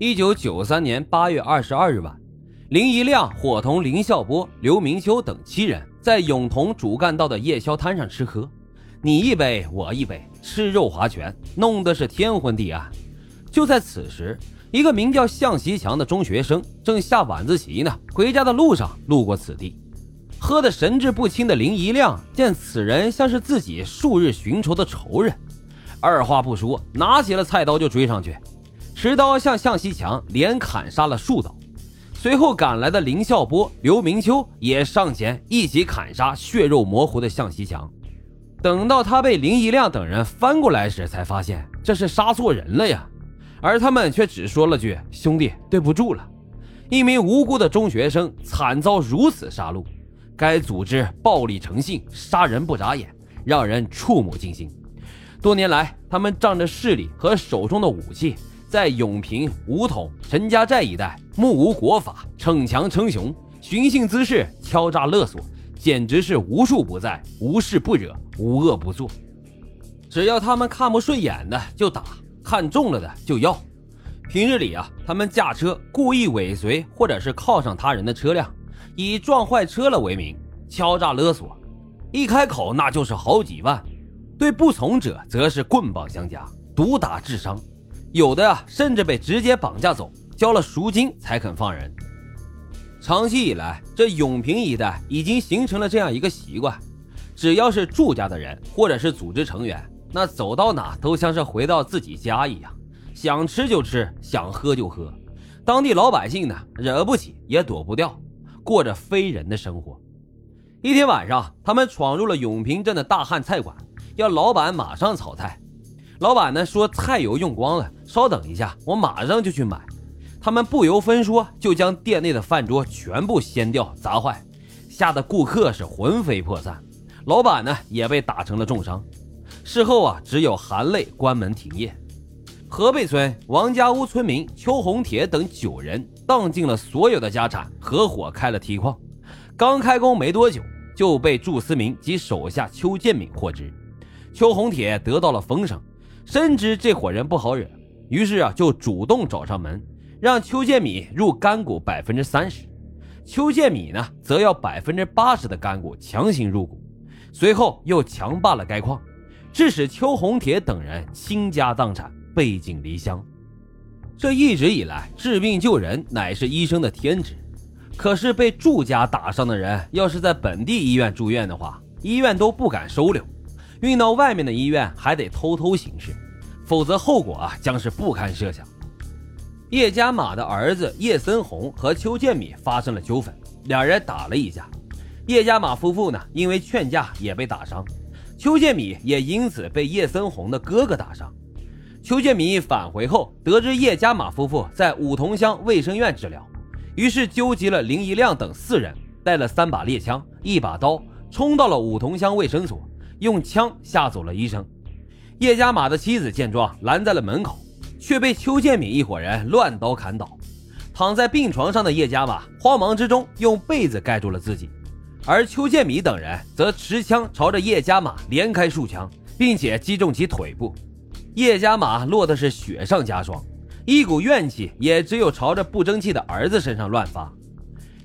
一九九三年八月二十二日晚，林一亮伙同林孝波、刘明秋等七人在永同主干道的夜宵摊上吃喝，你一杯我一杯，吃肉划拳，弄得是天昏地暗。就在此时，一个名叫向习强的中学生正下晚自习呢，回家的路上路过此地，喝得神志不清的林一亮见此人像是自己数日寻仇的仇人，二话不说，拿起了菜刀就追上去。持刀向向西强连砍杀了数刀，随后赶来的林孝波、刘明秋也上前一起砍杀血肉模糊的向西强。等到他被林一亮等人翻过来时，才发现这是杀错人了呀！而他们却只说了句：“兄弟，对不住了。”一名无辜的中学生惨遭如此杀戮，该组织暴力成性，杀人不眨眼，让人触目惊心。多年来，他们仗着势力和手中的武器。在永平、梧桐、陈家寨一带，目无国法，逞强称雄，寻衅滋事，敲诈勒索，简直是无处不在，无事不惹，无恶不作。只要他们看不顺眼的就打，看中了的就要。平日里啊，他们驾车故意尾随或者是靠上他人的车辆，以撞坏车了为名敲诈勒索，一开口那就是好几万。对不从者则是棍棒相加，毒打致伤。有的啊，甚至被直接绑架走，交了赎金才肯放人。长期以来，这永平一带已经形成了这样一个习惯：只要是住家的人或者是组织成员，那走到哪都像是回到自己家一样，想吃就吃，想喝就喝。当地老百姓呢，惹不起也躲不掉，过着非人的生活。一天晚上，他们闯入了永平镇的大汉菜馆，要老板马上炒菜。老板呢说菜油用光了，稍等一下，我马上就去买。他们不由分说，就将店内的饭桌全部掀掉砸坏，吓得顾客是魂飞魄散，老板呢也被打成了重伤。事后啊，只有含泪关门停业。河北村王家屋村民邱红铁等九人荡尽了所有的家产，合伙开了梯矿。刚开工没多久，就被祝思明及手下邱建敏获知，邱红铁得到了风声。深知这伙人不好惹，于是啊，就主动找上门，让邱建米入干股百分之三十，邱建米呢，则要百分之八十的干股强行入股，随后又强霸了该矿，致使邱红铁等人倾家荡产，背井离乡。这一直以来，治病救人乃是医生的天职，可是被祝家打伤的人，要是在本地医院住院的话，医院都不敢收留。运到外面的医院还得偷偷行事，否则后果啊将是不堪设想。叶家马的儿子叶森红和邱建米发生了纠纷，两人打了一架。叶家马夫妇呢，因为劝架也被打伤，邱建米也因此被叶森红的哥哥打伤。邱建米返回后，得知叶家马夫妇在五桐乡卫生院治疗，于是纠集了林一亮等四人，带了三把猎枪、一把刀，冲到了五桐乡卫生所。用枪吓走了医生，叶家马的妻子见状拦在了门口，却被邱建敏一伙人乱刀砍倒。躺在病床上的叶家马慌忙之中用被子盖住了自己，而邱建敏等人则持枪朝着叶家马连开数枪，并且击中其腿部。叶家马落的是雪上加霜，一股怨气也只有朝着不争气的儿子身上乱发。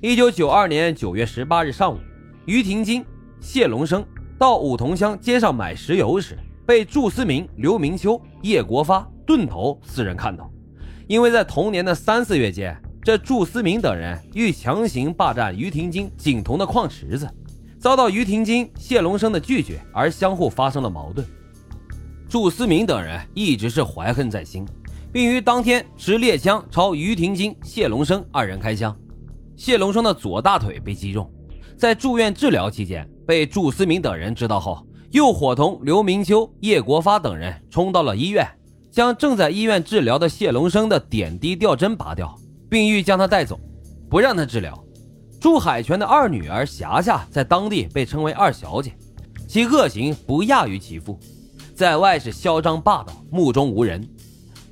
一九九二年九月十八日上午，于廷金、谢龙生。到五桐乡街上买石油时，被祝思明、刘明秋、叶国发、顿头四人看到。因为在同年的三四月间，这祝思明等人欲强行霸占于廷金景同的矿池子，遭到于廷金、谢龙生的拒绝，而相互发生了矛盾。祝思明等人一直是怀恨在心，并于当天持猎枪朝于廷金、谢龙生二人开枪，谢龙生的左大腿被击中。在住院治疗期间，被祝思明等人知道后，又伙同刘明秋、叶国发等人冲到了医院，将正在医院治疗的谢龙生的点滴吊针拔掉，并欲将他带走，不让他治疗。祝海泉的二女儿霞霞在当地被称为二小姐，其恶行不亚于其父，在外是嚣张霸道、目中无人。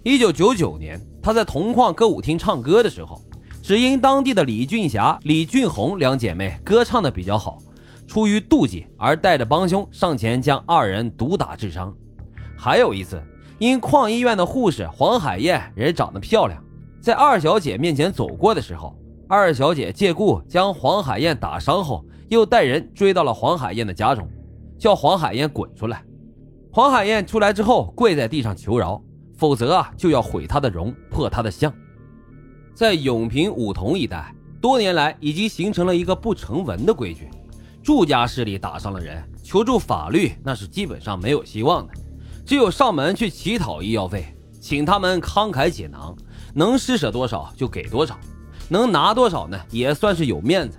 一九九九年，他在铜矿歌舞厅唱歌的时候。只因当地的李俊霞、李俊红两姐妹歌唱的比较好，出于妒忌而带着帮凶上前将二人毒打致伤。还有一次，因矿医院的护士黄海燕人长得漂亮，在二小姐面前走过的时候，二小姐借故将黄海燕打伤后，又带人追到了黄海燕的家中，叫黄海燕滚出来。黄海燕出来之后，跪在地上求饶，否则啊就要毁她的容，破她的相。在永平五桐一带，多年来已经形成了一个不成文的规矩：祝家势力打伤了人，求助法律那是基本上没有希望的，只有上门去乞讨医药费，请他们慷慨解囊，能施舍多少就给多少，能拿多少呢，也算是有面子。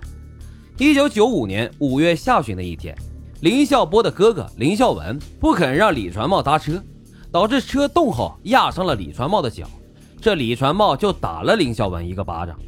一九九五年五月下旬的一天，林孝波的哥哥林孝文不肯让李传茂搭车，导致车动后压伤了李传茂的脚。这李传茂就打了林孝文一个巴掌。